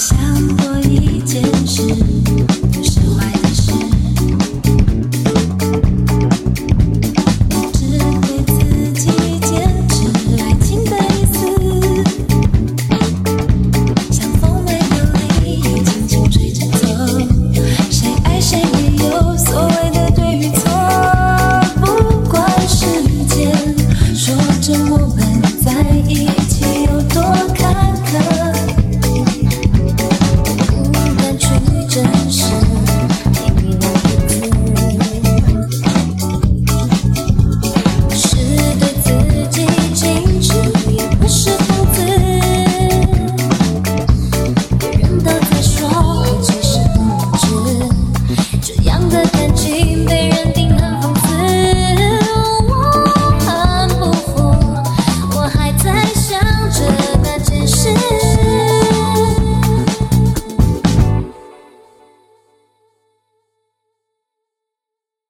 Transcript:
想过一件事。